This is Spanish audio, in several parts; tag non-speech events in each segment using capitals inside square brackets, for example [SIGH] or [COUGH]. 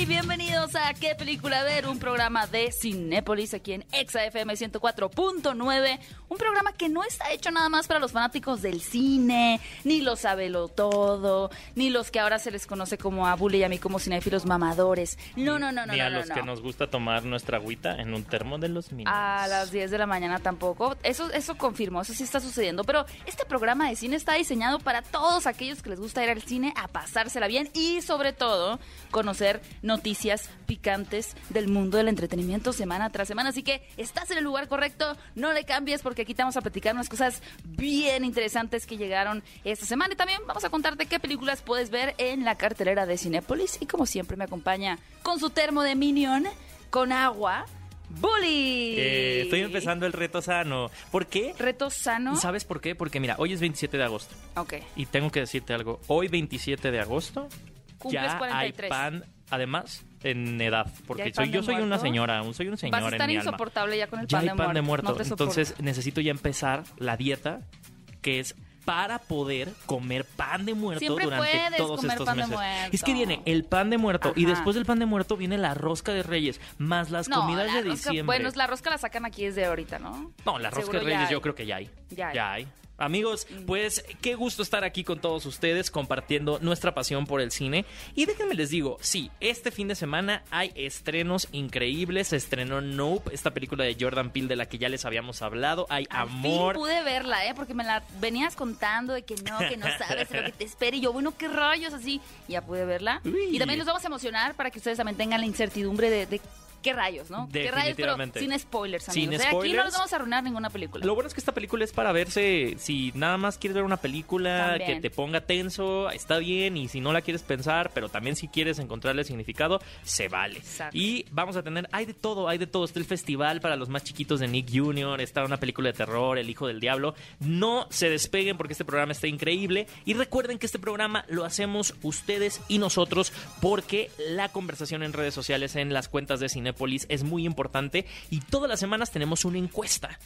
¡Hey! Bienvenidos a ¿Qué película ver? Un programa de Cinépolis aquí en ExaFM 104.9. Un programa que no está hecho nada más para los fanáticos del cine, ni los sabelo todo, ni los que ahora se les conoce como a Bully y a mí como cinéfilos mamadores. No, no, no, no, Ni no, a no, los no. que nos gusta tomar nuestra agüita en un termo de los niños. A las 10 de la mañana tampoco. Eso, eso confirmó, eso sí está sucediendo. Pero este programa de cine está diseñado para todos aquellos que les gusta ir al cine a pasársela bien y sobre todo conocer noticias picantes del mundo del entretenimiento semana tras semana. Así que estás en el lugar correcto, no le cambies porque aquí te vamos a platicar unas cosas bien interesantes que llegaron esta semana. Y también vamos a contarte qué películas puedes ver en la cartelera de Cinépolis. Y como siempre me acompaña con su termo de Minion, con agua. Bully. Eh, estoy empezando el reto sano. ¿Por qué? Reto sano. ¿Sabes por qué? Porque mira, hoy es 27 de agosto. Ok. Y tengo que decirte algo. Hoy 27 de agosto Cumples ya 43. hay pan, además, en edad. ¿Ya Porque soy, yo de soy una muerto? señora, un- soy un señor Vas a en mi alma. insoportable ya con el Ya pan, hay de, pan de muerto. muerto. No te soporto. Entonces necesito ya empezar la dieta que es para poder comer pan de muerto Siempre durante todos comer estos pan de meses. muerto. Es que viene el pan de muerto y después del pan de muerto viene la rosca de reyes, más las no, comidas la de rosca- diciembre. Bueno, la rosca la sacan aquí desde ahorita, ¿no? No, la rosca de ya Reyes yo creo que ya hay. Ya hay. Amigos, pues qué gusto estar aquí con todos ustedes compartiendo nuestra pasión por el cine. Y déjenme les digo, sí, este fin de semana hay estrenos increíbles. Se estrenó Nope, esta película de Jordan Peele de la que ya les habíamos hablado. Hay Al amor. fin pude verla, ¿eh? Porque me la venías contando de que no, que no [LAUGHS] sabes lo que te espera. Y yo, bueno, qué rayos así. Ya pude verla. Uy. Y también los vamos a emocionar para que ustedes también tengan la incertidumbre de, de qué rayos, ¿no? ¿Qué rayos? Pero sin spoilers, amigos. Sin O sea, Aquí no les vamos a arruinar ninguna película. Lo bueno es que esta película es para verse, si nada más quieres ver una película También. que te ponga tenso, está bien, y si no la quieres pensar, pero también si quieres encontrarle significado, se vale. Exacto. Y vamos a tener, hay de todo, hay de todo, está el festival para los más chiquitos de Nick Jr., está una película de terror, El Hijo del Diablo, no se despeguen porque este programa está increíble, y recuerden que este programa lo hacemos ustedes y nosotros porque la conversación en redes sociales, en las cuentas de Cinépolis es muy importante, y todas las semanas tenemos una encuesta.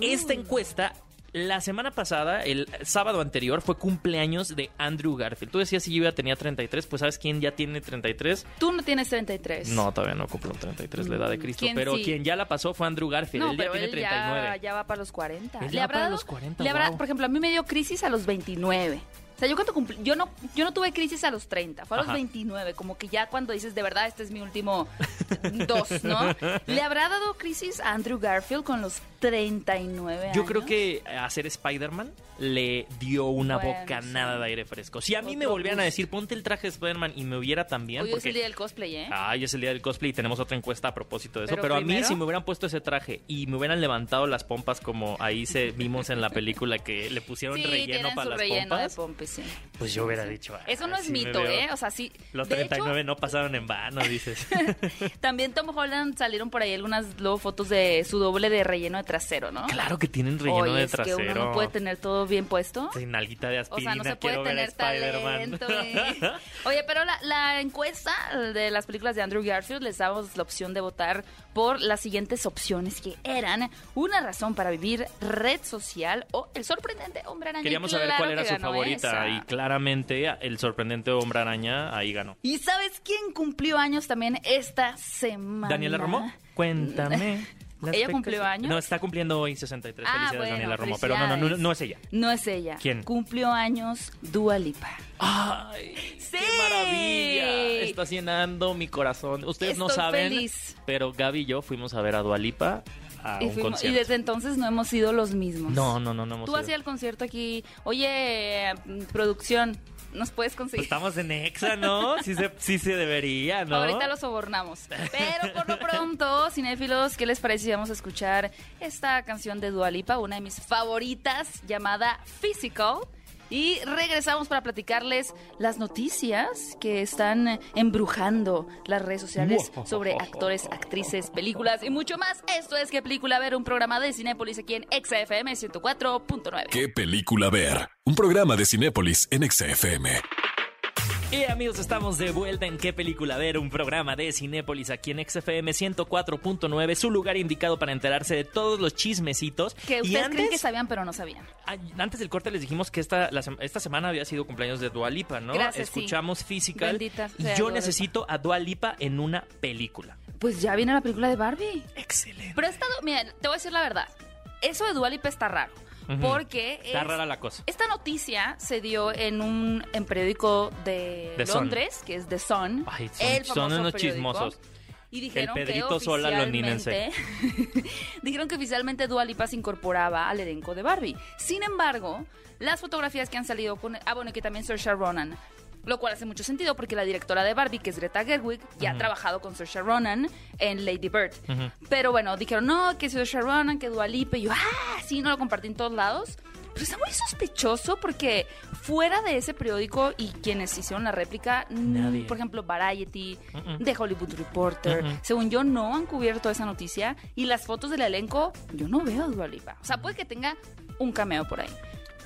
Esta encuesta, la semana pasada, el sábado anterior, fue cumpleaños de Andrew Garfield. Tú decías si yo ya tenía 33, pues ¿sabes quién ya tiene 33? Tú no tienes 33. No, todavía no cumplo 33 la edad de Cristo, ¿Quién pero sí? quien ya la pasó fue Andrew Garfield. No, él ya tiene él 39. ya, ya va para los 40. Él Le habrá dado- los 40, le habrá- wow. Por ejemplo, a mí me dio crisis a los 29. O sea, yo cuando cumplí, yo no, yo no tuve crisis a los 30, fue a los Ajá. 29, como que ya cuando dices, de verdad, este es mi último [LAUGHS] dos, ¿no? ¿Le habrá dado crisis a Andrew Garfield con los 39 años? Yo creo que hacer Spider-Man le dio una Bueno, bocanada sí. de aire fresco. Si a mí me volvieran a decir, ponte el traje de Spider-Man y me hubiera también. Hoy es porque el día del cosplay, ¿eh? Ay, es el día del cosplay y tenemos otra encuesta a propósito de eso. Pero Pero, a mí, primero- si me hubieran puesto ese traje y me hubieran levantado las pompas como ahí se vimos en la película que le pusieron [LAUGHS] sí, relleno para las relleno pompas, de sí. pues yo hubiera dicho. "Ah, Eso no es sí mito, veo". ¿eh? O sea, sí. Los de hecho, 39 no pasaron en vano, dices. [LAUGHS] también Tom Holland salieron por ahí algunas luego fotos de su doble de relleno de trasero, ¿no? claro que tienen relleno Oye, de es trasero. que uno no puede tener todo bien puesto. Sin nalguita de O aspirina, sea, no se puede tener talento. [LAUGHS] ¿eh? Oye, pero la, la encuesta de las películas de Andrew Garfield les damos la opción de votar por las siguientes opciones que eran Una razón para vivir, Red Social o El sorprendente Hombre Araña. Queríamos saber cuál era su ganó favorita y claramente el sorprendente hombre araña ahí ganó. ¿Y sabes quién cumplió años también esta semana? Daniela Romo, cuéntame. [LAUGHS] ¿Ella cumplió años? No, está cumpliendo hoy 63. Ah, Felicidades, bueno, Daniela Romo. Pero no, no, no, no es ella. No es ella. ¿Quién? Cumplió años Dua Lipa. ¡Ay! ¡Sí! ¡Qué maravilla! Está llenando mi corazón. Ustedes no saben, feliz. pero Gaby y yo fuimos a ver a Dualipa a Y, un fuimos- y concierto. desde entonces no hemos sido los mismos. No, no, no, no hemos Tú hacías el concierto aquí. Oye, mm, producción, ¿nos puedes Pues conseguir? estamos en Exa, ¿no? [LAUGHS] Sí se, sí se debería, ¿no? Ahorita lo sobornamos. Pero por lo pronto, [LAUGHS] cinéfilos, ¿qué les parece si vamos a escuchar esta canción de Dualipa, una de mis favoritas, llamada Physical? Y regresamos para platicarles las noticias que están embrujando las redes sociales sobre actores, actrices, películas y mucho más. Esto es ¿Qué película ver? Un programa de Cinépolis aquí en XFM 104.9. ¿Qué película ver? Un programa de Cinépolis en Exa FM. Y amigos, estamos de vuelta en ¿Qué película ver? Un programa de Cinépolis aquí en XFM 104.9, su lugar indicado para enterarse de todos los chismecitos. Que Y ustedes creen antes- que sabían, pero no sabían. Antes del corte les dijimos que esta, la esta semana había sido cumpleaños de Dua Lipa, ¿no? Gracias, sí. Escuchamos Physical. Bendita y yo Dua necesito a Dua Lipa en una película. Pues ya viene la película de Barbie. Excelente. Pero ha estado, mira, te voy a decir la verdad. Eso de Dualipa está raro. Porque Está es- rara la cosa. esta noticia se dio en un en periódico de The Sun. Londres, que es The Sun. Ay, son- el son famoso unos periódico. chismosos. Y dijeron El que Pedrito Sola oficialmente [LAUGHS] dijeron que oficialmente Dua Lipa se incorporaba al elenco de Barbie. Sin embargo, las fotografías que han salido con ah bueno, y que también Saoirse Ronan, lo cual hace mucho sentido porque la directora de Barbie, que es Greta Gerwig, ya ha trabajado con Saoirse Ronan en Lady Bird. Ujú. Pero bueno, dijeron, no, que Saoirse Ronan, que Dua Lipa, y yo, ah, sí, no lo compartí en todos lados. Pero está muy sospechoso porque fuera de ese periódico y quienes hicieron la réplica, Nadie. por ejemplo, Variety, Mm-mm. The Hollywood Reporter, Mm-mm. según yo, no han cubierto esa noticia. Y las fotos del elenco, yo no veo a Dua Lipa. O sea, puede que tenga un cameo por ahí.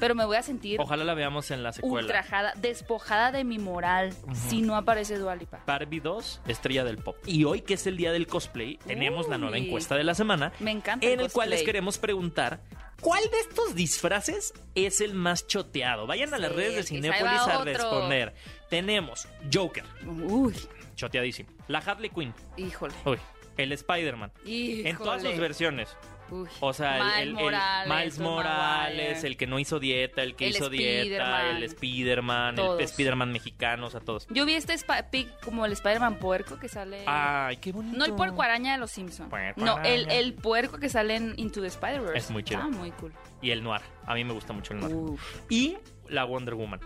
Pero me voy a sentir Ojalá la veamos en la secuela. ultrajada, despojada de mi moral si no aparece Dua Lipa. Barbie 2, estrella del pop. Y hoy, que es el día del cosplay, tenemos la nueva encuesta de la semana. Me encanta En el el cual les queremos preguntar. ¿Cuál de estos disfraces es el más choteado? Vayan a las Sí, redes de va a responder. Tenemos Joker, Uy, choteadísimo. La Harley Quinn, híjole. uy. El Spider-Man. En todas sus versiones. Uy. O sea, el- Miles el, el Morales, Miles Morales, el que no hizo dieta, el que El hizo dieta, el Spider-Man, el. Spider-Man mexicano, o sea, todos. Yo vi este Pig como el Spider-Man puerco que sale. Ay, qué bonito. no el puerco araña de los Simpsons. No, el, puerco que sale en Into the Spider-Verse. Es muy chido. Está muy cool. Y el noir. A mí me gusta mucho el noir. Uf. Y la Wonder Woman.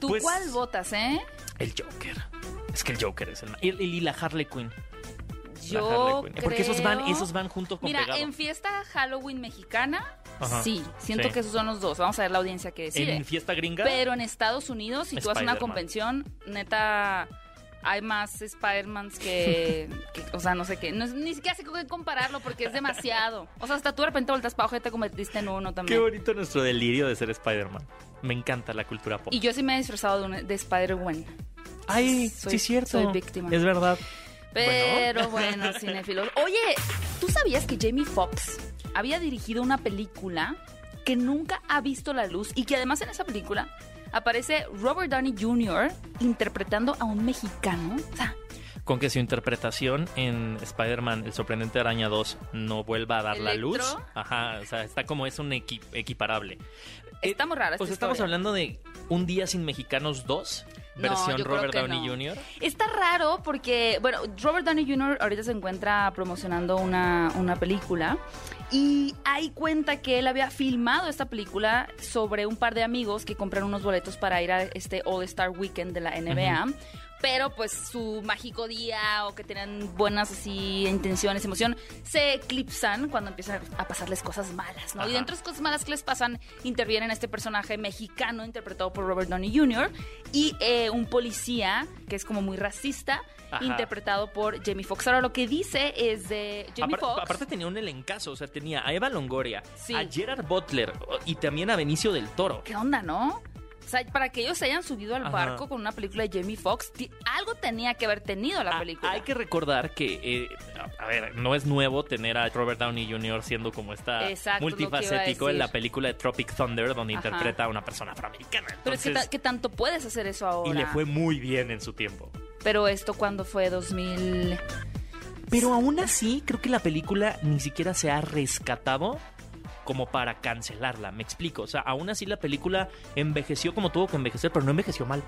¿Tú Pues- cuál votas, eh? El Joker. Es que el Joker es el más. Y, y la Harley Quinn. Yo Quinn. Porque esos van, creo- esos van juntos con Mira, pegado. en fiesta Halloween mexicana, Ajá. sí, siento Sí. que esos son los dos. Vamos a ver la audiencia que decide. En fiesta gringa. Pero en Estados Unidos, si tú vas a una convención, neta, hay más Spider-Mans que, [LAUGHS] que- O sea, no sé qué. No es- ni siquiera sé con qué compararlo porque es demasiado. O sea, hasta tú de repente volteas para abajo y te convertiste en uno Qué también. bonito nuestro delirio de ser Spider-Man. Me encanta la cultura pop. Y yo sí me he disfrazado de, un- de Spider-Gwen. Ay, soy- sí es cierto. soy víctima. Es verdad. Pero bueno, [LAUGHS] cinéfilos. Oye, ¿tú sabías que Jamie Foxx había dirigido una película que nunca ha visto la luz y que además en esa película aparece Robert Downey Jr. interpretando a un mexicano? O sea, Con que su interpretación en Spider-Man, el sorprendente araña 2, no vuelva a dar la luz. Ajá, o sea, está como es un equi- equiparable. Está Eh, muy rara esta Pues estamos historia. hablando de Un Día Sin Mexicanos 2, No, versión Robert Downey no. Jr. Está raro porque, bueno, Robert Downey Jr. ahorita se encuentra promocionando una, una película y hay cuenta que él había filmado esta película sobre un par de amigos que compraron unos boletos para ir a este All Star Weekend de la NBA. Pero pues su mágico día o que tenían buenas así intenciones, emoción, se eclipsan cuando empiezan a pasarles cosas malas, ¿no? Y dentro de esas cosas malas que les pasan, intervienen este personaje mexicano interpretado por Robert Downey Jr. y eh, un policía que es como muy racista, Ajá. interpretado por Jamie Foxx. Ahora lo que dice es de Jamie Foxx. Aparte tenía un elencazo, o sea, tenía a Eva Longoria, Sí. a Gerard Butler y también a Benicio del Toro. ¿Qué onda, no? O sea, para que ellos se hayan subido al Ajá. barco con una película de Jamie Foxx, algo tenía que haber tenido la Ah, película. hay que recordar que, eh, a a ver, no es nuevo tener a Robert Downey Jr. siendo como está Exacto, multifacético en la película de Tropic Thunder, donde Ajá. interpreta a una persona afroamericana. Pero es que, Entonces, ta- ¿qué tanto puedes hacer eso ahora? y le fue muy bien en su tiempo. Pero esto cuando fue 2000... Pero aún así, creo que la película ni siquiera se ha rescatado como para cancelarla. Me explico. O sea, aún así la película envejeció como tuvo que envejecer, pero no envejeció mal.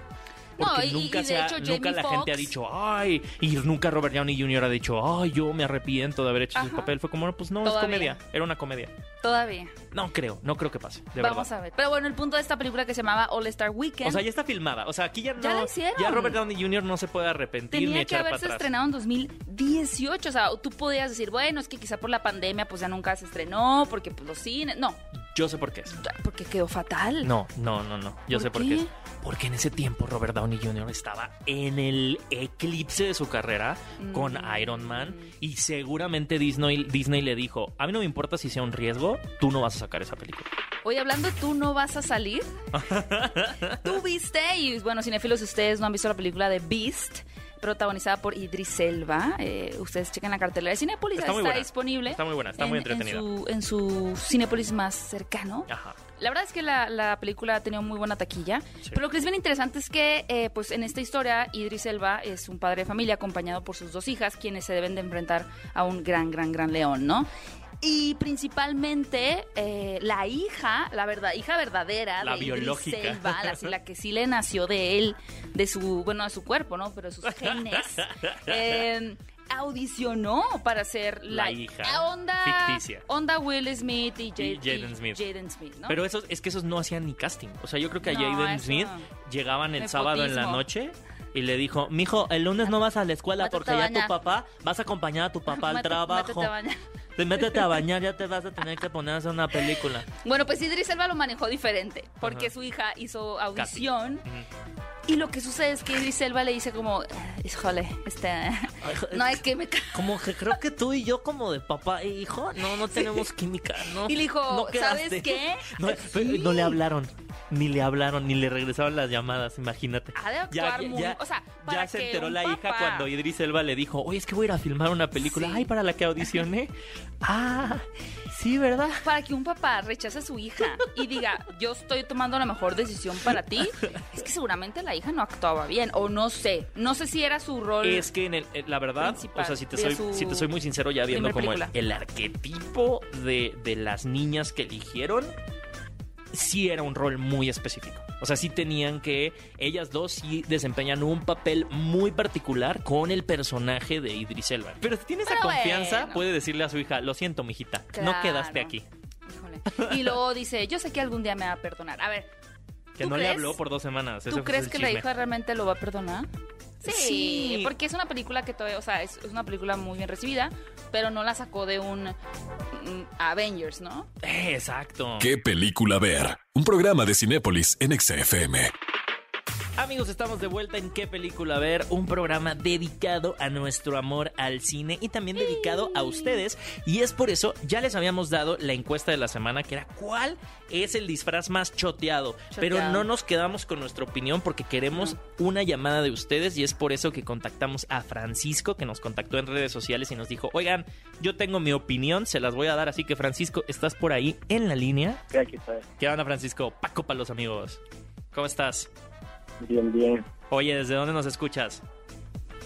Porque No, y- nunca, y de hecho, nunca la gente ha dicho, ay, y nunca Robert Downey Jr. ha dicho, ay, yo me arrepiento de haber hecho ese Ajá. papel. Fue como, no, pues no, es Todavía. comedia. Era una comedia. Todavía. No creo, no creo que pase. De Vamos verdad. a ver. Pero bueno, el punto de esta película que se llamaba All Star Weekend O sea, ya está filmada. O sea, aquí ya no. Ya la hicieron. ya Robert Downey Jr. no se puede arrepentir ni tenía que echar para haberse atrás. estrenado en 2018. O sea, tú podías decir, bueno, es que quizá por la pandemia pues ya nunca se estrenó, porque pues los cines... No, Yo sé por qué es. porque quedó fatal. No, no, no, no. Yo ¿Por sé por qué? qué. es. Porque en ese tiempo Robert Downey Jr. estaba en el eclipse de su carrera con Mm. Iron Man y seguramente Disney, Disney le dijo, a mí no me importa si sea un riesgo, tú no vas a sacar esa película. Oye, hablando, tú no vas a salir. [LAUGHS] Tú viste, y bueno, cinefilos, ustedes no han visto la película de Beast, protagonizada por Idris Elba. Eh, ustedes chequen la cartelera de Cinepolis, Está está buena. disponible. Está muy buena, está muy en- entretenida. En su, en su Cinepolis más cercano. Ajá. La verdad es que la, la película ha tenido muy buena taquilla. Sí. Pero lo que es bien interesante es que, eh, pues en esta historia, Idris Elba es un padre de familia acompañado por sus dos hijas, quienes se deben de enfrentar a un gran, gran, gran león, ¿no? Y principalmente eh, la hija, la verdad, hija verdadera La de biológica. La, la que sí le nació de él, de su, bueno, de su cuerpo, ¿no? Pero de sus genes. [LAUGHS] eh, audicionó para ser la, La hija onda, ficticia. onda Will Smith y, Y Jade- Jaden Smith. Jaden Smith, ¿no? Pero esos, es que esos no hacían ni casting. O sea, yo creo que a No, Jaden Smith llegaban el sábado en la noche y le dijo, mijo, el lunes no vas a la escuela porque ya tu papá, vas a acompañar a tu papá al trabajo. métete a bañar. Te métete a bañar, ya te vas a tener que poner a hacer una película. Bueno, pues Idris Elba lo manejó diferente, porque Ajá. su hija hizo audición y lo que sucede es que Idris Elba le dice como, híjole, este, no hay química. Como que creo que tú y yo como de papá e hijo, no, no tenemos química, ¿no? Y le dijo, no ¿sabes quedaste". qué? No, Sí. no le hablaron, ni le hablaron, ni le regresaron las llamadas, imagínate. Ha de actuar muy- o sea, para ya se enteró la hija cuando Idris Elba le dijo, oye, es que voy a ir a filmar una película. Sí. Ay, para la que audicioné. [LAUGHS] ah, sí, ¿verdad? Para que un papá rechace a su hija y diga, yo estoy tomando la mejor decisión para ti, [LAUGHS] es que seguramente la hija no actuaba bien, o no sé, no sé si era su rol. Es que en el- en la verdad, o sea, si te soy, su si te soy muy sincero, ya viendo como el, el arquetipo de, de las niñas que eligieron, sí era un rol muy específico. O sea, sí tenían que, ellas dos sí desempeñan un papel muy particular con el personaje de Idris Elba. Pero si tiene esa Pero confianza, bueno. puede decirle a su hija, lo siento, mijita, no quedaste aquí. Híjole. Y luego dice, yo sé que algún día me va a perdonar. A ver, Que ¿Tú no le habló por dos semanas. ¿tú crees que la hija realmente lo va a perdonar? Sí, Sí. porque es una película que todavía, o sea, es, es una película muy bien recibida, pero no la sacó de un mm, Avengers, ¿no? Eh, exacto. ¿Qué película ver? Un programa de Cinépolis en XFM. Amigos, estamos de vuelta en qué película ver, un programa dedicado a nuestro amor al cine y también dedicado a ustedes. Y es por eso, ya les habíamos dado la encuesta de la semana que era cuál es el disfraz más choteado. Pero no nos quedamos con nuestra opinión porque queremos una llamada de ustedes y es por eso que contactamos a Francisco que nos contactó en redes sociales y nos dijo, oigan, yo tengo mi opinión, se las voy a dar, así que Francisco, ¿estás por ahí en la línea? Sí, aquí estoy. ¿Qué onda Francisco? Paco para los amigos. ¿Cómo estás? Bien, bien. Oye, ¿desde dónde nos escuchas?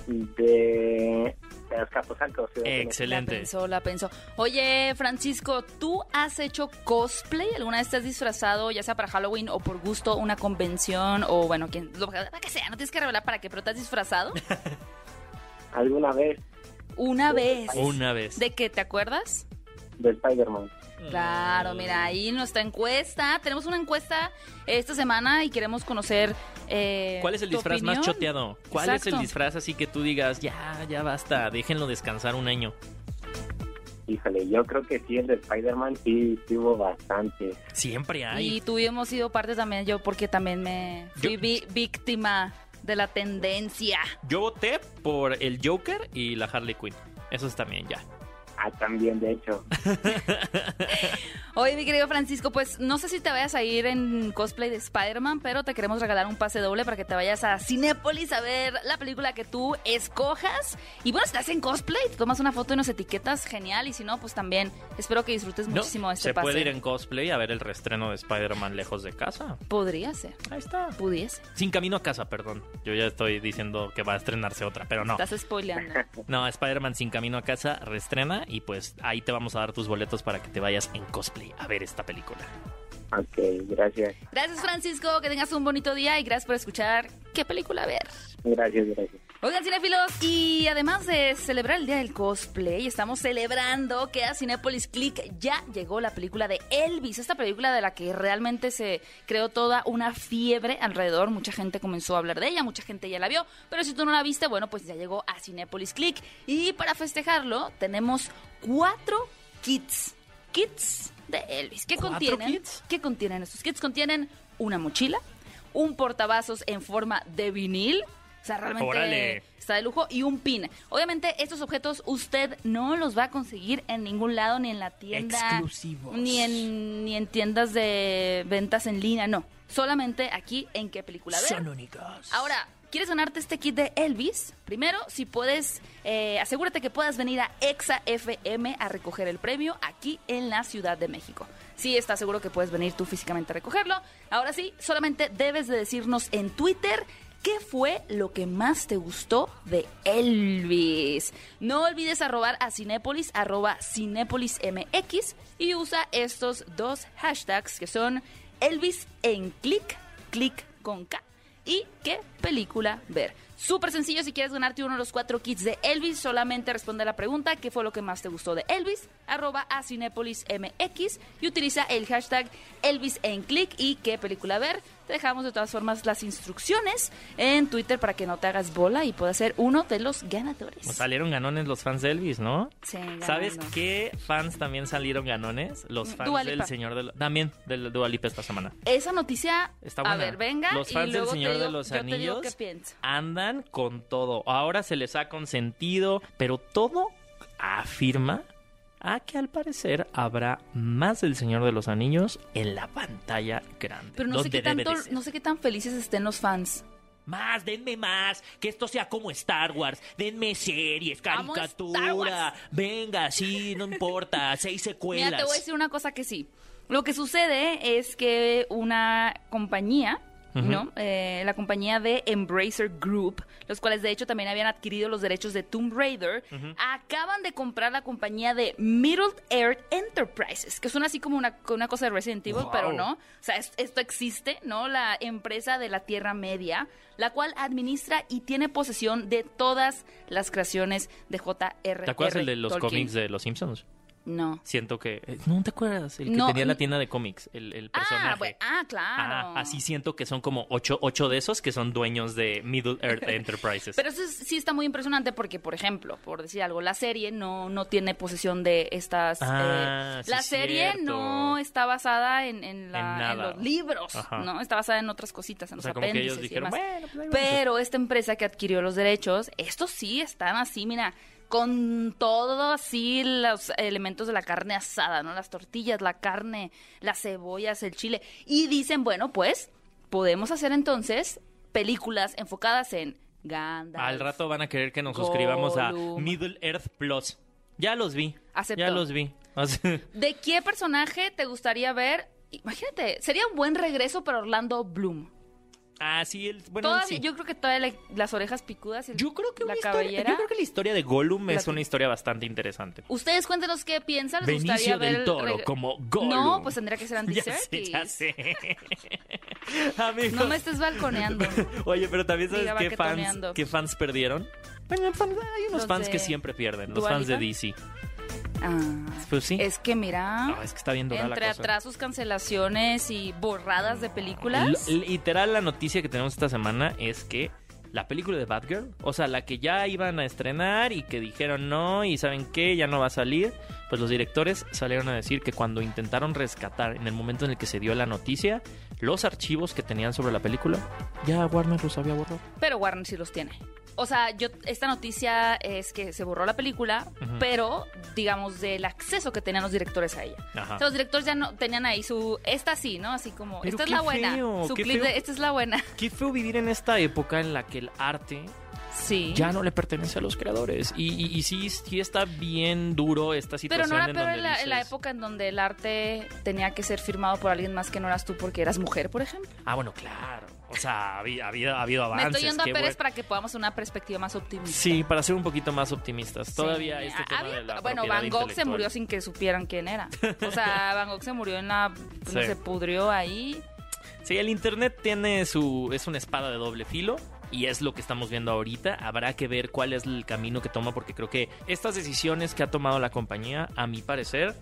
De, México. Excelente. La pensó, la pensó. Oye, Francisco, ¿tú has hecho cosplay? ¿Alguna vez te has disfrazado, ya sea para Halloween o por gusto, una convención o bueno, quien, lo lo que sea? No tienes que revelar para qué, pero ¿te has disfrazado? [LAUGHS] ¿Alguna vez Una vez. Una vez. ¿De qué? ¿Te acuerdas? de Spider-Man? Claro, mira, ahí nuestra encuesta. Tenemos una encuesta esta semana y queremos conocer. eh, ¿Cuál es el tu disfraz más choteado? ¿Cuál es el disfraz así que tú digas, ya, ya basta, déjenlo descansar un año? Híjole, yo creo que sí, el de Spider-Man sí, sí hubo bastante. Siempre hay. Y tuvimos sido parte también yo porque también me fui Yo- vi- víctima de la tendencia. Yo voté por el Joker y la Harley Quinn. Esos también ya. Ah, también, de hecho. [LAUGHS] Oye, mi querido Francisco, pues no sé si te vayas a ir en cosplay de Spider-Man, pero te queremos regalar un pase doble para que te vayas a Cinépolis a ver la película que tú escojas. Y bueno, si te hacen cosplay, te tomas una foto y nos etiquetas, genial. Y si no, pues también espero que disfrutes No, muchísimo este se pase. puede ir en cosplay a ver el reestreno de Spider-Man lejos de casa. Podría ser, Ahí está. pudiese. Sin camino a casa, perdón. Yo ya estoy diciendo que va a estrenarse otra, pero no. Estás spoileando. [LAUGHS] No, Spider-Man Sin Camino a Casa reestrena y pues ahí te vamos a dar tus boletos para que te vayas en cosplay a ver esta película. Ok, gracias. Gracias, Francisco. Que tengas un bonito día y gracias por escuchar qué película ver. Gracias, gracias. Oigan, cinéfilos, y además de celebrar el Día del Cosplay, estamos celebrando que a Cinépolis Click ya llegó la película de Elvis, esta película de la que realmente se creó toda una fiebre alrededor, mucha gente comenzó a hablar de ella, mucha gente ya la vio, pero si tú no la viste, bueno, pues ya llegó a Cinépolis Click y para festejarlo tenemos cuatro kits, kits de Elvis. ¿Qué ¿Cuatro contienen? kits? ¿Qué contienen estos kits? Contienen una mochila, un portavasos en forma de vinil, O sea, realmente Órale. está de lujo. Y un pin. Obviamente, estos objetos usted no los va a conseguir en ningún lado, ni en la tienda. Exclusivos. Ni en, ni en tiendas de ventas en línea, no. Solamente aquí en qué película ver. Son únicos. Ahora, ¿quieres ganarte este kit de Elvis? Primero, si puedes, eh, asegúrate que puedas venir a Exa FM a recoger el premio aquí en la Ciudad de México. Sí, estás seguro que puedes venir tú físicamente a recogerlo. Ahora sí, solamente debes de decirnos en Twitter qué fue lo que más te gustó de Elvis. No olvides arrobar a Cinépolis, arroba Cinépolis MX y usa estos dos hashtags que son Elvis en click, click con K y qué película ver. Súper sencillo, si quieres ganarte uno de los cuatro kits de Elvis, solamente responde a la pregunta ¿qué fue lo que más te gustó de Elvis? Arroba a Cinépolis MX y utiliza el hashtag Elvis en click y qué película ver. Te dejamos de todas formas las instrucciones en Twitter para que no te hagas bola y puedas ser uno de los ganadores. Salieron ganones los fans de Elvis, ¿no? Sí, ¿Sabes ganando. qué fans también salieron ganones? Los fans del. Señor de los... También del Dua Lipa esta semana. Esa noticia, Está a buena. ver, venga Los fans del luego Señor digo- de los Anillos andan con todo. Ahora se les ha consentido, pero todo afirma a que al parecer habrá más del Señor de los Anillos en la pantalla grande. Pero no sé, qué tanto, de ser. no sé qué tan felices estén los fans. Más, denme más, que esto sea como Star Wars, denme series, caricatura, venga, sí, no importa, [LAUGHS] seis secuelas. Mira, te voy a decir una cosa que sí. Lo que sucede es que una compañía, ¿no? Eh, la compañía de Embracer Group, los cuales de hecho también habían adquirido los derechos de Tomb Raider, acaban de comprar la compañía de Middle Earth Enterprises, que suena así como una, una cosa de Resident Evil, Wow. pero no. O sea, es- esto existe, ¿no? La empresa de la Tierra Media, la cual administra y tiene posesión de todas las creaciones de J.R. ¿Te acuerdas el de los Tolkien. cómics de Los Simpsons? No. Siento que... eh, ¿No te acuerdas? El que No, tenía la tienda de cómics, el, el personaje. Ah, bueno, ah, claro. Ah, así siento que son como ocho, ocho de esos que son dueños de Middle Earth [LAUGHS] Enterprises. Pero eso es- sí está muy impresionante porque, por ejemplo, por decir algo, la serie no, no tiene posesión de estas... Ah, eh, sí la serie cierto. no está basada en, en, la- En los libros, Ajá. ¿no? Está basada en otras cositas, en o los sea, como que apéndices y demás. bueno, pues Pero esta empresa que adquirió los derechos, estos sí están así, mira, con todo así los elementos de la carne asada, ¿no? Las tortillas, la carne, las cebollas, el chile. Y dicen, bueno, pues podemos hacer entonces películas enfocadas en Gandalf. Al rato van a querer que nos suscribamos a. Middle Earth Plus. Ya los vi. Acepto. Ya los vi. [LAUGHS] ¿De qué personaje te gustaría ver? Imagínate, sería un buen regreso para Orlando Bloom. Ah, sí, el, bueno, Todavía- sí. Yo creo que le- las orejas picudas el- Yo creo que la historia- cabellera. yo creo que la historia de Gollum es una historia bastante interesante. Ustedes cuéntenos qué piensan. ¿Les gustaría Benicio ver del el Toro como Gollum. No, pues tendría que ser [LAUGHS] Andy Ya sé, ya sé. [LAUGHS] [LAUGHS] Amigos. No me estés balconeando. Oye, pero también sabes Diga, qué fans, qué fans perdieron. Bueno, hay unos Los fans que siempre pierden, los fans de. DC. Ah, Pues sí. es que mira, No, es que está bien dura la entre cosa. atrasos, cancelaciones y borradas de películas. L- literal, la noticia que tenemos esta semana es que la película de Batgirl, o sea, la que ya iban a estrenar y que dijeron no y saben qué, ya no va a salir, pues los directores salieron a decir que cuando intentaron rescatar en el momento en el que se dio la noticia, los archivos que tenían sobre la película, ya Warner los había borrado. Pero Warner sí los tiene. O sea, yo esta noticia es que se borró la película, pero digamos del acceso que tenían los directores a ella. Ajá. O sea, los directores ya no tenían ahí su esta sí, ¿no? Así como Pero esta es la buena, feo, su qué clip feo. de esta es la buena. Qué feo vivir en esta época en la que el arte Sí. ya no le pertenece a los creadores. Y, y, y sí, sí está bien duro esta pero situación. no era peor en la, en la dices- época en donde el arte tenía que ser firmado por alguien más que no eras tú porque eras mujer, por ejemplo. Ah, bueno, claro. O sea, había, había- ha habido avances. Me estoy yendo a Pérez bueno. para que podamos una perspectiva más optimista. Sí, para ser un poquito más optimistas. Todavía este tema había- de la Bueno, Van Gogh se murió sin que supieran quién era. O sea, [LAUGHS] Van Gogh se murió en la... Sí. se pudrió ahí. Sí, el internet tiene su es una espada de doble filo y es lo que estamos viendo ahorita. Habrá que ver cuál es el camino que toma porque creo que estas decisiones que ha tomado la compañía, a mi parecer,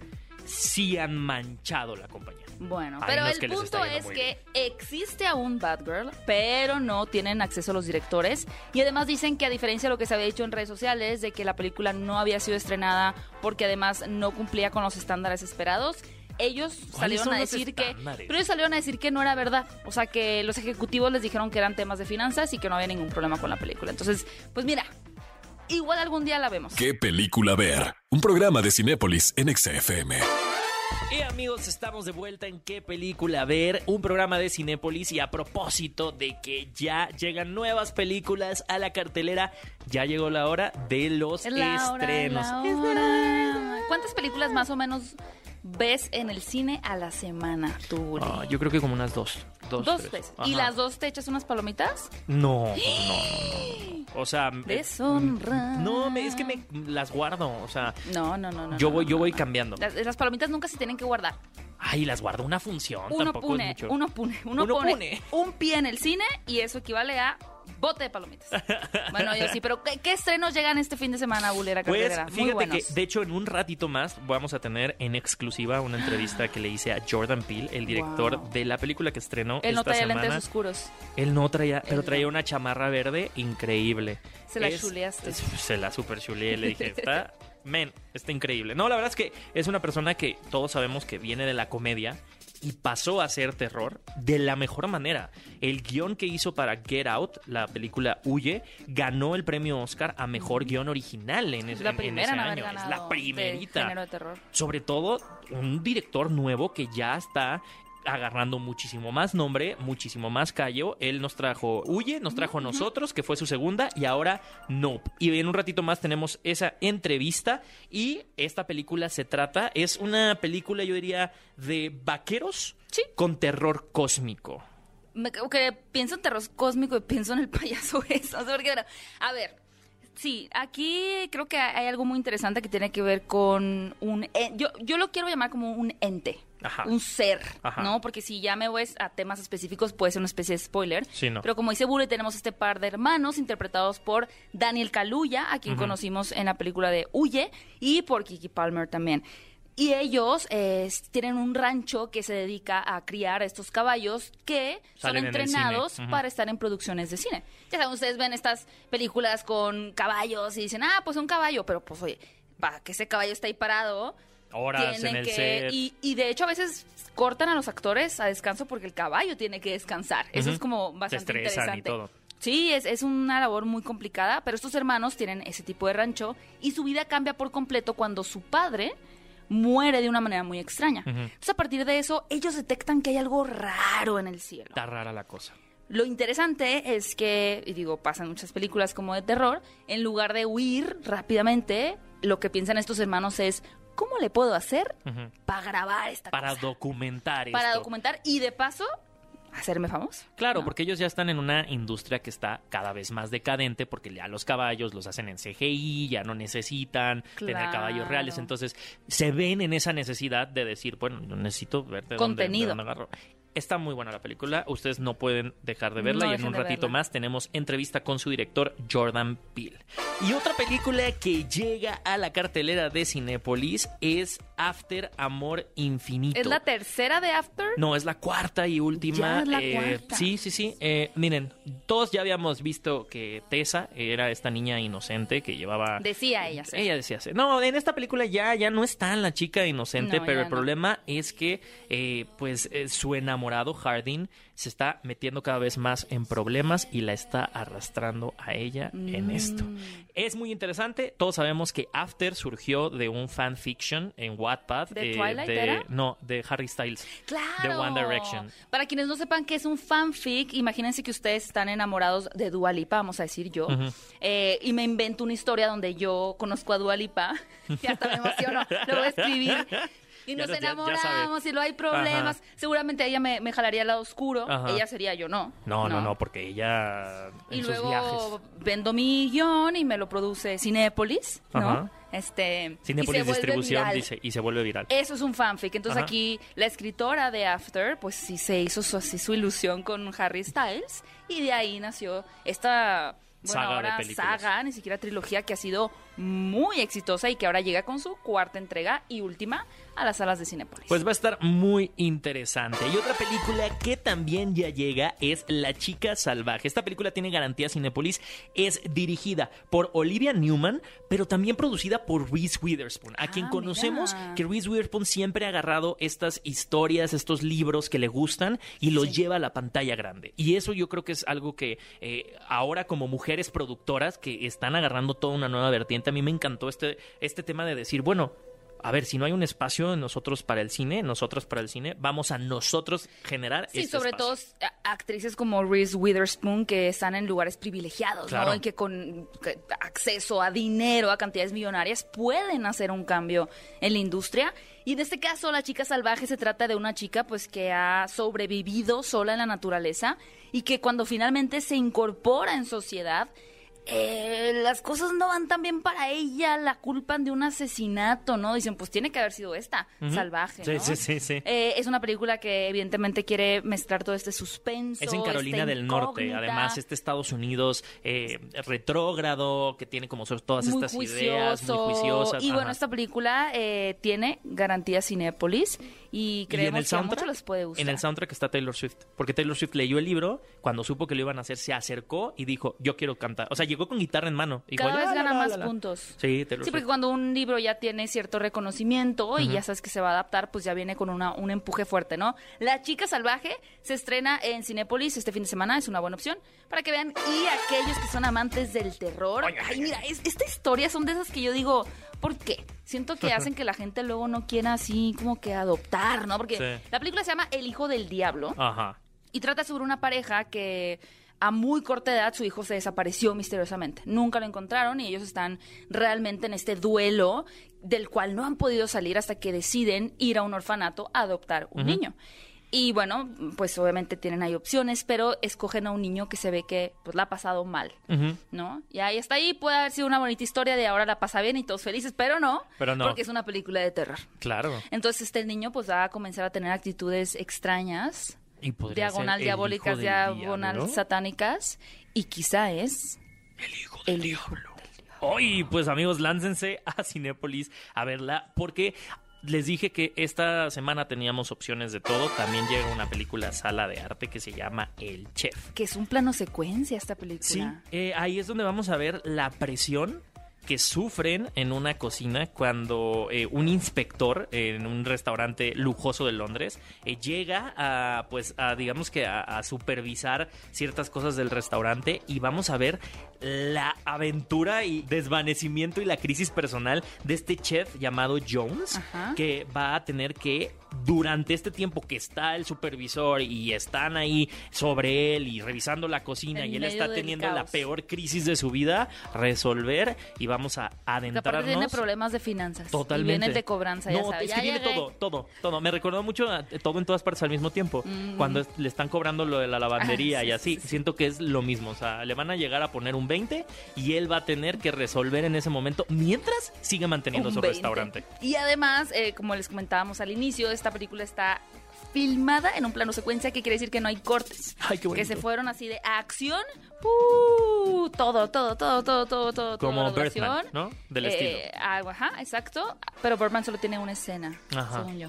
sí han manchado la compañía. Bueno, Hay pero el que punto es que existe aún Batgirl, pero no tienen acceso a los directores. Y además dicen que a diferencia de lo que se había dicho en redes sociales, de que la película no había sido estrenada porque además no cumplía con los estándares esperados, ellos salieron a decir que pero ellos salieron a decir que no era verdad, o sea, que los ejecutivos les dijeron que eran temas de finanzas y que no había ningún problema con la película. Entonces, pues mira, igual algún día la vemos. ¿Qué película ver? Un programa de Cinépolis en XFM. Y amigos, estamos de vuelta en qué película ver, un programa de Cinépolis y a propósito de que ya llegan nuevas películas a la cartelera, ya llegó la hora de los Es la hora, estrenos. la hora. ¿Cuántas películas más o menos ves en el cine a la semana, tú? Ah, yo creo que como unas dos. Dos, Dos tres. veces. ¿Y las dos te echas unas palomitas? No, no, no, no, no. O sea, Deshonra. no, me- es que me las guardo, o sea, No, no, no, no. yo no, voy no, yo no, voy no. cambiando. Las, las palomitas nunca se tienen que guardar. Ay, las guardo una función, Uno tampoco pone, es mucho. uno pone, uno, Uno pone, pone. un pie en el cine y eso equivale a bote de palomitas. bueno, yo sí, pero ¿qué, qué estrenos llegan este fin de semana, Bulera Pues Carretera? Muy fíjate que, de hecho, en un ratito más vamos a tener en exclusiva una entrevista que le hice a Jordan Peele, el director Wow. de la película que estrenó Él no esta traía semana. lentes oscuros. Él no traía, pero traía no. una chamarra verde increíble. Se la chuleaste. es- [LAUGHS] se la super chuleé, le dije, está, [LAUGHS] men, está increíble. No, la verdad es que es una persona que todos sabemos que viene de la comedia y pasó a hacer terror de la mejor manera. El guion que hizo para Get Out, la película Huye, ganó el premio Oscar a mejor guion original en, Es ese- la en- en primera ese en haber año. Es la primerita de género de terror. sobre todo un director nuevo que ya está agarrando muchísimo más nombre, muchísimo más callo. Él nos trajo Huye, nos trajo Nosotros, que fue su segunda, y ahora Nope. Y en un ratito más tenemos esa entrevista y esta película se trata, es una película yo diría de vaqueros Sí. con terror cósmico. Me, que pienso en terror cósmico y pienso en el [LAUGHS] payaso eso. O sea, porque, bueno, a ver, sí, aquí creo que hay algo muy interesante que tiene que ver con un... yo, yo lo quiero llamar como un ente. Ajá. Un ser, Ajá. ¿no? Porque si ya me voy a temas específicos puede ser una especie de spoiler. Sí, no. Pero como dice Bure, tenemos este par de hermanos interpretados por Daniel Kaluuya, a quien conocimos en la película de Huye, y por Kiki Palmer también. Y ellos eh, tienen un rancho que se dedica a criar a estos caballos que Salen son en entrenados para estar en producciones de cine. Ya saben, ustedes ven estas películas con caballos y dicen, ah, pues un caballo, pero pues oye, para que ese caballo esté ahí parado, Horas tienen en el que... set. Y, y de hecho a veces cortan a los actores a descanso porque el caballo tiene que descansar. Eso Ujú. es como bastante estresan y interesante. todo. Sí, es, es una labor muy complicada, pero estos hermanos tienen ese tipo de rancho y su vida cambia por completo cuando su padre muere de una manera muy extraña. Entonces, a partir de eso, ellos detectan que hay algo raro en el cielo. Está rara la cosa. Lo interesante es que, y digo, pasan muchas películas como de terror, en lugar de huir rápidamente, lo que piensan estos hermanos es, ¿cómo le puedo hacer para grabar esta Para cosa? documentar Para esto. documentar y de paso, hacerme famoso. Claro, ¿no? porque ellos ya están en una industria que está cada vez más decadente porque ya los caballos los hacen en CGI, ya no necesitan tener caballos reales, entonces se ven en esa necesidad de decir, bueno, yo necesito verte Contenido. Dónde, de dónde agarro. Está muy buena la película, ustedes no pueden dejar de verla No y en un ratito más tenemos entrevista con su director Jordan Peele. Y otra película que llega a la cartelera de Cinépolis es After Amor Infinito. ¿Es la tercera de After? No, es la cuarta y última. Ya es la eh, cuarta. Sí, sí, sí. Eh, miren, todos ya habíamos visto que Tessa era esta niña inocente que llevaba. Decía ella. sí. Ella decía, sí. no, en esta película ya, ya no está la chica inocente, No, pero el no. problema es que, eh, pues, su enamorado Hardin se está metiendo cada vez más en problemas y la está arrastrando a ella en Mm. esto. Es muy interesante. Todos sabemos que After surgió de un fanfiction en Wattpad. ¿De eh, Twilight de- era? No, de Harry Styles. Claro. De One Direction. Para quienes no sepan qué es un fanfic, imagínense que ustedes están enamorados de Dua Lipa, vamos a decir yo, Ujú. eh, y me invento una historia donde yo conozco a Dua Lipa, [LAUGHS] y hasta me emociono, lo voy a escribir. Y nos no- enamoramos y lo hay problemas. Ajá. Seguramente ella me, me jalaría al lado oscuro. Ajá. Ella sería yo, no. No, no, no, porque ella en Y sus luego viajes. vendo mi guion y me lo produce Cinépolis, ¿no? Ajá. Este, y Cinepolis se Distribución dice y se vuelve viral. Eso es un fanfic. Entonces Ajá. aquí la escritora de After, pues sí se hizo su, así su ilusión con Harry Styles y de ahí nació esta bueno, Saga de ahora películas. saga, ni siquiera trilogía, que ha sido muy exitosa y que ahora llega con su cuarta entrega y última a las salas de Cinepolis. Pues va a estar muy interesante. Y otra película que también ya llega es La chica salvaje. Esta película tiene garantía Cinepolis. Es dirigida por Olivia Newman, pero también producida por Reese Witherspoon, a Ah, quien conocemos mira. que Reese Witherspoon siempre ha agarrado estas historias, estos libros que le gustan y los lleva a la pantalla grande. Y eso yo creo que es algo que eh, ahora como mujeres productoras que están agarrando toda una nueva vertiente, a mí me encantó este, este tema de decir, bueno, a ver, si no hay un espacio en nosotros para el cine, nosotros para el cine, vamos a nosotros generar Sí, este sobre espacio. todo actrices como Reese Witherspoon que están en lugares privilegiados, Claro. ¿no? Y que con acceso a dinero, a cantidades millonarias, pueden hacer un cambio en la industria. Y en este caso, La chica salvaje se trata de una chica pues que ha sobrevivido sola en la naturaleza y que cuando finalmente se incorpora en sociedad, eh, las cosas no van tan bien para ella, la culpan de un asesinato, ¿no? Dicen, pues tiene que haber sido esta, salvaje, Sí, ¿no? sí, sí, sí. Eh, es una película que evidentemente quiere mezclar todo este suspenso. Es en Carolina del Norte, además este Estados Unidos eh, retrógrado, que tiene como todas muy estas ideas muy juiciosas. Y bueno, esta película eh, tiene garantía Cinépolis y Y creemos que a muchos les puede gustar. En el soundtrack está Taylor Swift. Porque Taylor Swift leyó el libro, cuando supo que lo iban a hacer, se acercó y dijo, yo quiero cantar. O sea, llegó con guitarra en mano. Cada "La, vez gana la, más la, la". puntos. Sí, Taylor Sí, porque Swift. cuando un libro ya tiene cierto reconocimiento y ya sabes que se va a adaptar, pues ya viene con una, un empuje fuerte, ¿no? La chica salvaje se estrena en Cinépolis este fin de semana, es una buena opción para que vean. Y aquellos que son amantes del terror, ay, mira, es- esta historia son de esas que yo digo, ¿por qué? Siento que [LAUGHS] hacen que la gente luego no quiera así como que adoptar, ¿no? Porque Sí. la película se llama El hijo del diablo. Ajá. Y trata sobre una pareja que a muy corta edad su hijo se desapareció misteriosamente. Nunca lo encontraron y ellos están realmente en este duelo del cual no han podido salir hasta que deciden ir a un orfanato a adoptar un niño. Y bueno, pues obviamente tienen ahí opciones, pero escogen a un niño que se ve que pues la ha pasado mal. ¿no? Y ahí está ahí, puede haber sido una bonita historia de ahora la pasa bien y todos felices, pero no, Pero no. porque es una película de terror. Claro. Entonces este niño pues va a comenzar a tener actitudes extrañas, Y diagonal diabólicas, diagonal diablo. satánicas y quizá es El hijo el hijo. Hoy, pues amigos, láncense a Cinépolis a verla porque les dije que esta semana teníamos opciones de todo. También llega una película sala de arte que se llama El Chef. Que es un plano secuencia esta película. Sí, eh, ahí es donde vamos a ver la presión que sufren en una cocina cuando eh, un inspector en un restaurante lujoso de Londres eh, llega a pues a digamos que a, a supervisar ciertas cosas del restaurante y vamos a ver la aventura y desvanecimiento y la crisis personal de este chef llamado Jones Ajá. que va a tener que durante este tiempo que está el supervisor y están ahí sobre él y revisando la cocina En y él está teniendo la peor crisis de su vida, resolver y vamos a Que aparte adentrarnos. tiene problemas de finanzas. Totalmente. Y viene de cobranza, ya no, sabes. es Ya que viene todo, todo, todo. Me recordó mucho a todo en todas partes al mismo tiempo. Cuando es- le están cobrando lo de la lavandería. Ah, sí, y así. sí, sí. Siento que es lo mismo. O sea, le van a llegar a poner un 20 y él va a tener que resolver en ese momento mientras sigue manteniendo Un su 20. restaurante. Y además, eh, como les comentábamos al inicio, esta película está filmada en un plano secuencia, que quiere decir que no hay cortes. Ay, qué que se fueron así de acción, uh, todo, todo, todo, todo, todo, todo. Como Birdman. ¿no? Del Eh, estilo. ah, Ajá, exacto. Pero Birdman solo tiene una escena, Ajá. según yo.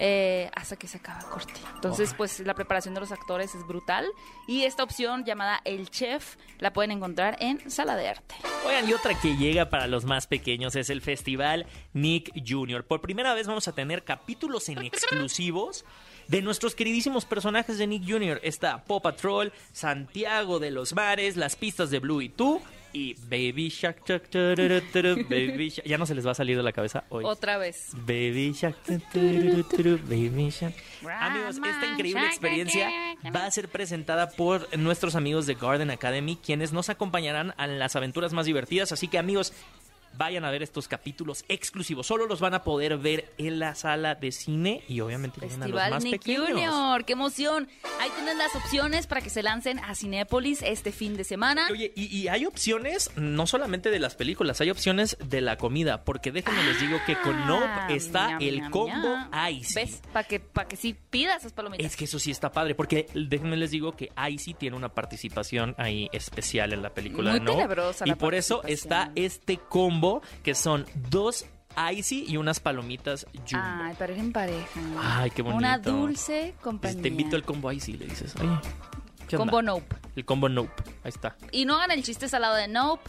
Eh, hasta que se acaba corte. Entonces, pues la preparación de los actores es brutal. Y esta opción llamada El Chef la pueden encontrar en Sala de Arte. Oigan, y otra que llega para los más pequeños es el Festival Nick Jr. Por primera vez vamos a tener capítulos en [LAUGHS] exclusivos de nuestros queridísimos personajes de Nick Jr. Está Paw Patrol, Santiago de los Mares, las pistas de Blue y tú y Baby Shark. Shark, tururu, turu, Baby Shark. Ya no se les va a salir de la cabeza hoy. Otra vez. Baby Shark, Baby Shark. Amigos, esta increíble experiencia va a ser presentada por nuestros amigos de Garden Academy, quienes nos acompañarán a las aventuras más divertidas. Así que, amigos, vayan a ver estos capítulos exclusivos. Solo los van a poder ver en la sala de cine y obviamente lleguen a los Festival más Nick pequeños. Junior, qué emoción. Ahí tienen las opciones para que se lancen a Cinépolis este fin de semana. Oye, y, y hay opciones no solamente de las películas, hay opciones de la comida, porque déjenme les digo que con Nope Ah, está el combo ñam. Icy. ¿Ves? Para que, pa que sí pidas esas palomitas. Es que eso sí está padre, porque déjenme les digo que Icy tiene una participación ahí especial en la película Muy de Nope. Y por eso está este combo combo que son dos icy y unas palomitas jumbo. Ay, parecen pareja. Ay, qué bonito. Una dulce compañía. Te invito al combo icy, le dices. Oye, ¿qué onda? Combo Nope. El combo nope. Ahí está. Y no hagan el chiste salado de Nope.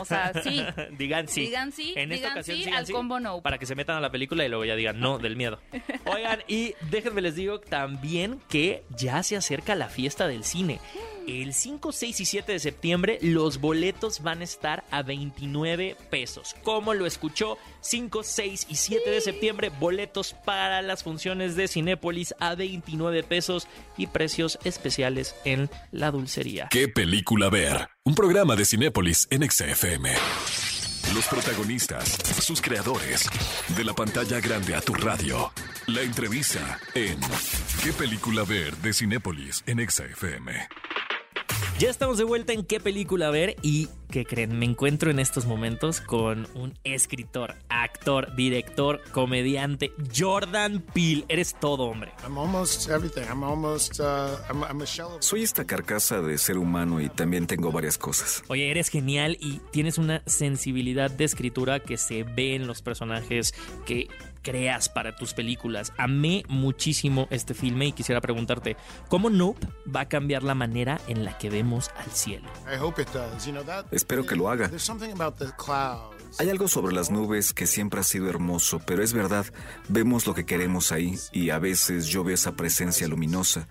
O sea, sí. [LAUGHS] digan sí. Digan sí, En esta ocasión sí digan al combo nope. Para que se metan a la película y luego ya digan no del miedo. [LAUGHS] Oigan, y déjenme les digo también que ya se acerca la fiesta del cine. El 5, 6 y 7 de septiembre los boletos van a estar a 29 pesos. ¿Cómo lo escuchó? 5, 6 y 7 de septiembre boletos para las funciones de Cinépolis a 29 pesos y precios especiales en la dulcería. ¿Qué película ver? Un programa de Cinépolis en XFM. Los protagonistas, sus creadores, de la pantalla grande a tu radio. La entrevista en ¿Qué película ver? de Cinépolis en XFM. Ya estamos de vuelta en qué película ver y ¿qué creen? Me encuentro en estos momentos con un escritor, actor, director, comediante, Jordan Peele. Eres todo, hombre. I'm almost everything. I'm almost. Uh. Soy esta carcasa de ser humano y también tengo varias cosas. Oye, eres genial y tienes una sensibilidad de escritura que se ve en los personajes que creas para tus películas. Amé muchísimo este filme y quisiera preguntarte, ¿cómo Nope va a cambiar la manera en la que vemos al cielo? Espero que lo haga. Hay algo sobre las nubes que siempre ha sido hermoso, pero es verdad, vemos lo que queremos ahí y a veces yo veo esa presencia luminosa,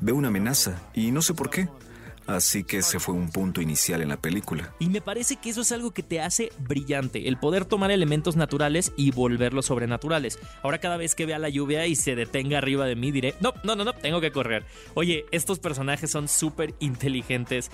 veo una amenaza y no sé por qué. Así que ese fue un punto inicial en la película. Y me parece que eso es algo que te hace brillante, el poder tomar elementos naturales y volverlos sobrenaturales. Ahora cada vez que vea la lluvia y se detenga arriba de mí diré, no, no, no, no, tengo que correr. Oye, estos personajes son súper inteligentes.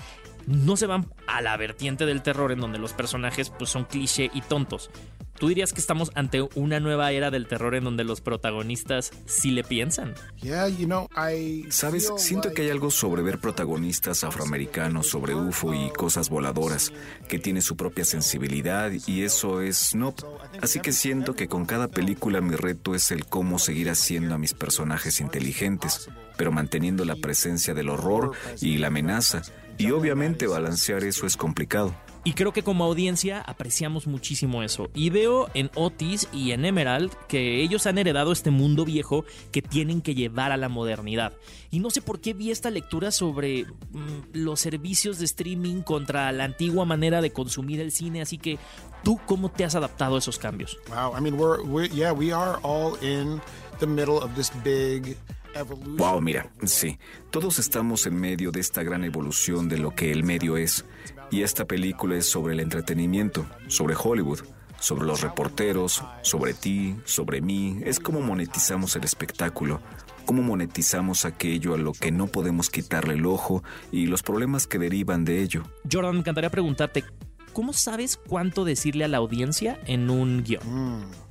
No se van a la vertiente del terror en donde los personajes pues, son cliché y tontos. ¿Tú dirías que estamos ante una nueva era del terror en donde los protagonistas sí le piensan? Yeah, you know, I. Sabes, siento que hay algo sobre ver protagonistas afroamericanos, sobre UFO y cosas voladoras, que tiene su propia sensibilidad y eso es no. Así que siento que con cada película mi reto es el cómo seguir haciendo a mis personajes inteligentes, pero manteniendo la presencia del horror y la amenaza. Y obviamente balancear eso es complicado. Y creo que como audiencia apreciamos muchísimo eso. Y veo en Otis y en Emerald que ellos han heredado este mundo viejo que tienen que llevar a la modernidad. Y no sé por qué vi esta lectura sobre mm, los servicios de streaming contra la antigua manera de consumir el cine. Así que, ¿tú cómo te has adaptado a esos cambios? Wow. I mean, we're, we're yeah, we are all in the middle of this big evolution. Wow, mira, sí, todos estamos en medio de esta gran evolución de lo que el medio es. Y esta película es sobre el entretenimiento, sobre Hollywood, sobre los reporteros, sobre ti, sobre mí. Es como monetizamos el espectáculo, cómo monetizamos aquello a lo que no podemos quitarle el ojo y los problemas que derivan de ello. Jordan, me encantaría preguntarte, ¿cómo sabes cuánto decirle a la audiencia en un guion? Audience.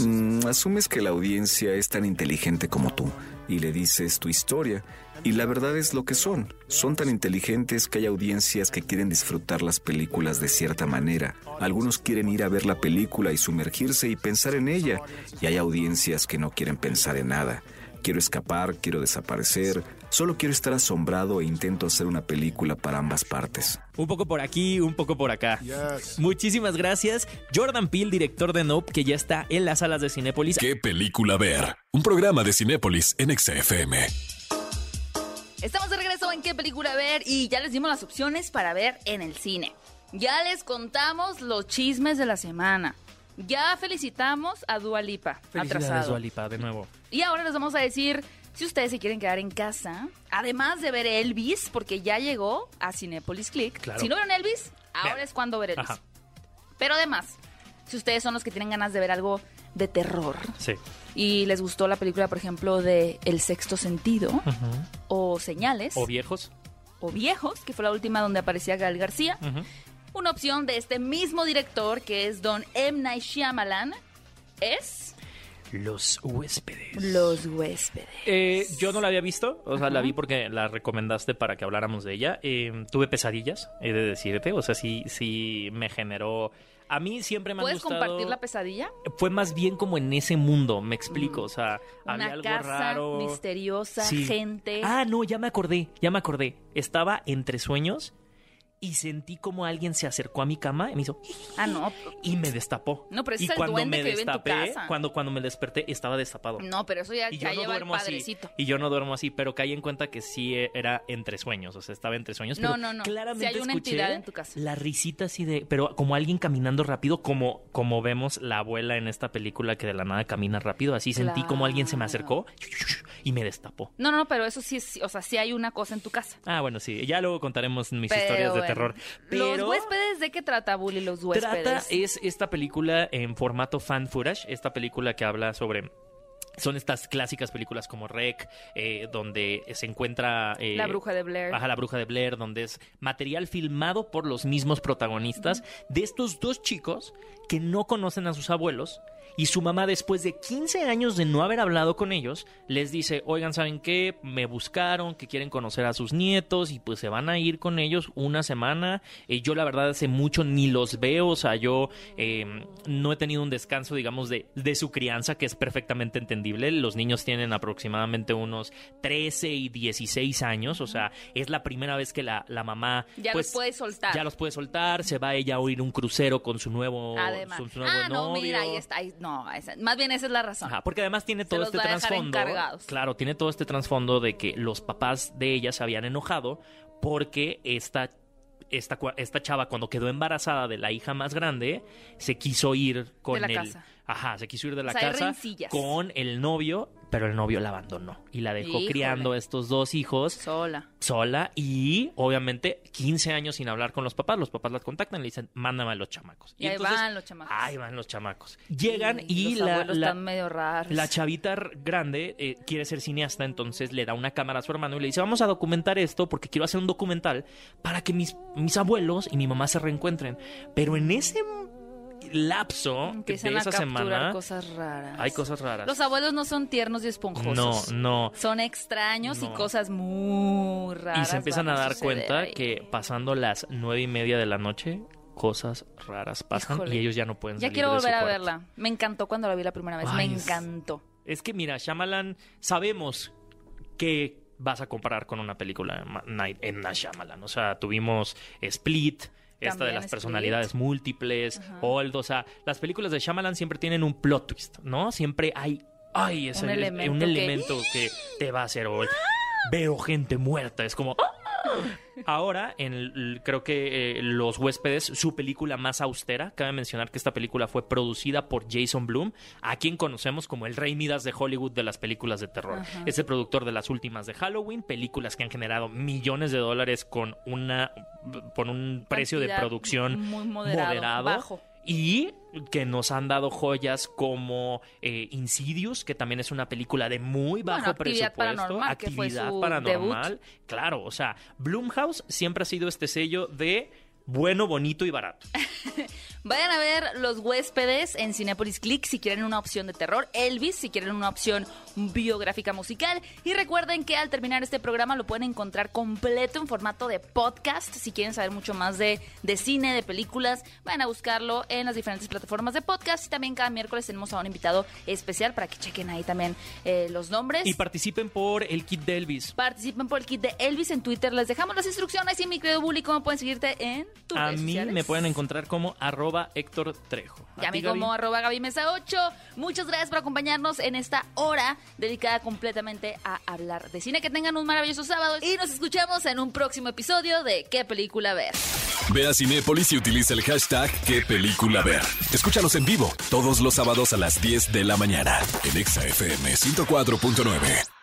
Mm, asumes que la audiencia es tan inteligente como tú y le dices tu historia. Y la verdad es lo que son. Son tan inteligentes que hay audiencias que quieren disfrutar las películas de cierta manera. Algunos quieren ir a ver la película y sumergirse y pensar en ella. Y hay audiencias que no quieren pensar en nada. Quiero escapar, quiero desaparecer. Solo quiero estar asombrado e intento hacer una película para ambas partes. Un poco por aquí, un poco por acá. Yes. Muchísimas gracias. Jordan Peele, director de Nope, que ya está en las salas de Cinépolis. ¿Qué película ver? Un programa de Cinépolis en XFM. Estamos de regreso en qué película ver y ya les dimos las opciones para ver en el cine. Ya les contamos los chismes de la semana. Ya felicitamos a Dua Lipa, Felicidades, atrasado. Dua Lipa, de nuevo. Y ahora les vamos a decir si ustedes se quieren quedar en casa, además de ver Elvis, porque ya llegó a Cinepolis Click. Claro. Si no vieron Elvis, ahora Vean. es cuando ver Elvis. Ajá. Pero además, si ustedes son los que tienen ganas de ver algo de terror Sí. y les gustó la película, por ejemplo, de El Sexto Sentido o Señales O viejos. o Viejos, que fue la última donde aparecía Gal García. Una opción de este mismo director que es Don M. Night Shyamalan es Los huéspedes. Los Huéspedes. Eh, yo no la había visto, o sea, la vi porque la recomendaste para que habláramos de ella. Eh, tuve pesadillas, he de decirte, o sea, sí, sí me generó... A mí siempre me ha ¿Puedes gustado... compartir la pesadilla? Fue más bien como en ese mundo, me explico, o sea, había Una algo casa raro. misteriosa, Sí. gente. Ah, no, ya me acordé, ya me acordé. Estaba entre sueños y sentí como alguien se acercó a mi cama y me hizo Ah, no. [LAUGHS] y me destapó. No, pero ese y es el cuando duende me que vive en tu casa. cuando cuando me desperté estaba destapado. No, pero eso ya, Y ya yo no el duermo así. Y yo no duermo así, pero caí en cuenta que sí eh, era entre sueños, o sea, estaba entre sueños. No, pero no, no. Claramente hay una escuché entidad en tu casa. La risita así de, pero como alguien caminando rápido, como como vemos la abuela en esta película que de la nada camina rápido, así sentí como alguien se me acercó y me destapó. No, no, pero eso sí es, o sea, sí hay una cosa en tu casa. Ah, bueno, sí, ya luego contaremos mis Pero historias de. Terror. Pero Los huéspedes, ¿de qué trata, Bully, los huéspedes? Trata es esta película en formato fan footage, esta película que habla sobre son estas clásicas películas como Rec, eh, donde se encuentra... eh, La bruja de Blair. Ajá, la bruja de Blair, donde es material filmado por los mismos protagonistas de estos dos chicos que no conocen a sus abuelos y su mamá después de 15 años de no haber hablado con ellos les dice, oigan, ¿saben qué? Me buscaron, que quieren conocer a sus nietos y pues se van a ir con ellos una semana. Eh, yo la verdad hace mucho ni los veo, o sea, yo eh, no he tenido un descanso, digamos, de, de su crianza, que es perfectamente entendible. Los niños tienen aproximadamente unos 13 y 16 años, o sea, es la primera vez que la, la mamá... Ya pues, los puede soltar. Ya los puede soltar, se va ella a oír un crucero con su nuevo, Además. su, su nuevo Ah, no, novio. mira, ahí está. ahí- no, esa- más bien esa es la razón. Ajá, porque además tiene Se todo los este va a dejar trasfondo. Claro, tiene todo este trasfondo de que los papás de ella se habían enojado porque esta, esta, esta chava, cuando quedó embarazada de la hija más grande, se quiso ir con De la el. casa. Ajá, se quiso ir de la O sea, hay casa con el novio, pero el novio la abandonó y la dejó Híjole. criando a estos dos hijos Sola. sola y obviamente 15 años sin hablar con los papás. Los papás las contactan y le dicen, mándame a los chamacos. Y ahí van los chamacos. Ahí van los chamacos. Llegan y, los la, la- están medio raros. la chavita grande eh, quiere ser cineasta, entonces le da una cámara a su hermano y le dice, vamos a documentar esto porque quiero hacer un documental para que mis, mis abuelos y mi mamá se reencuentren. Pero en ese lapso de Empiezan a esa capturar semana cosas raras. hay cosas raras. Los abuelos no son tiernos y esponjosos. no, no. Son extraños y cosas muy raras. Y se empiezan a dar cuenta ahí. que pasando las nueve y media de la noche, cosas raras pasan Híjole. y ellos ya no pueden Ya salir quiero de su volver a cuarto. verla. Me encantó cuando la vi la primera vez. Ay, Me encantó. Es que mira, Shyamalan, sabemos que vas a comparar con una película de Night en Shyamalan. O sea, tuvimos Split, esta de las Split. personalidades múltiples, Old, o sea, las películas de Shyamalan siempre tienen un plot twist, ¿no? Siempre hay, ay, ese Un es- elemento un que- elemento que te va a hacer hoy. Veo gente muerta, es como... Ahora, en el- creo que eh, Los Huéspedes, su película más austera, cabe mencionar que esta película fue producida por Jason Blum, a quien conocemos como el rey Midas de Hollywood de las películas de terror. Es el productor de las últimas de Halloween, películas que han generado millones de dólares con una por un precio de producción muy moderado, bajo. y que nos han dado joyas como eh, Insidious, que también es una película de muy bajo Bueno, Actividad presupuesto. Paranormal, que fue Actividad su paranormal. Claro, o sea, Blumhouse siempre ha sido este sello de bueno, bonito y barato. [LAUGHS] Vayan a ver Los Huéspedes en Cinepolis Click si quieren una opción de terror, Elvis si quieren una opción biográfica musical y recuerden que al terminar este programa lo pueden encontrar completo en formato de podcast si quieren saber mucho más de, de cine, de películas, vayan a buscarlo en las diferentes plataformas de podcast y también cada miércoles tenemos a un invitado especial para que chequen ahí también eh, los nombres. Y participen por el kit de Elvis. Participen por el kit de Elvis en Twitter. Les dejamos las instrucciones y mi querido Bully, ¿cómo pueden seguirte en tus A redes mí sociales? me pueden encontrar como arroba Héctor Trejo. Y a mí como arroba Gaby Mesa 8. Muchas gracias por acompañarnos en esta hora dedicada completamente a hablar de cine. Que tengan un maravilloso sábado y nos escuchamos en un próximo episodio de ¿Qué película ver? Ve a Cinépolis y utiliza el hashtag qué película ver. Escúchanos en vivo todos los sábados a las 10 de la mañana en Exa FM 104.9.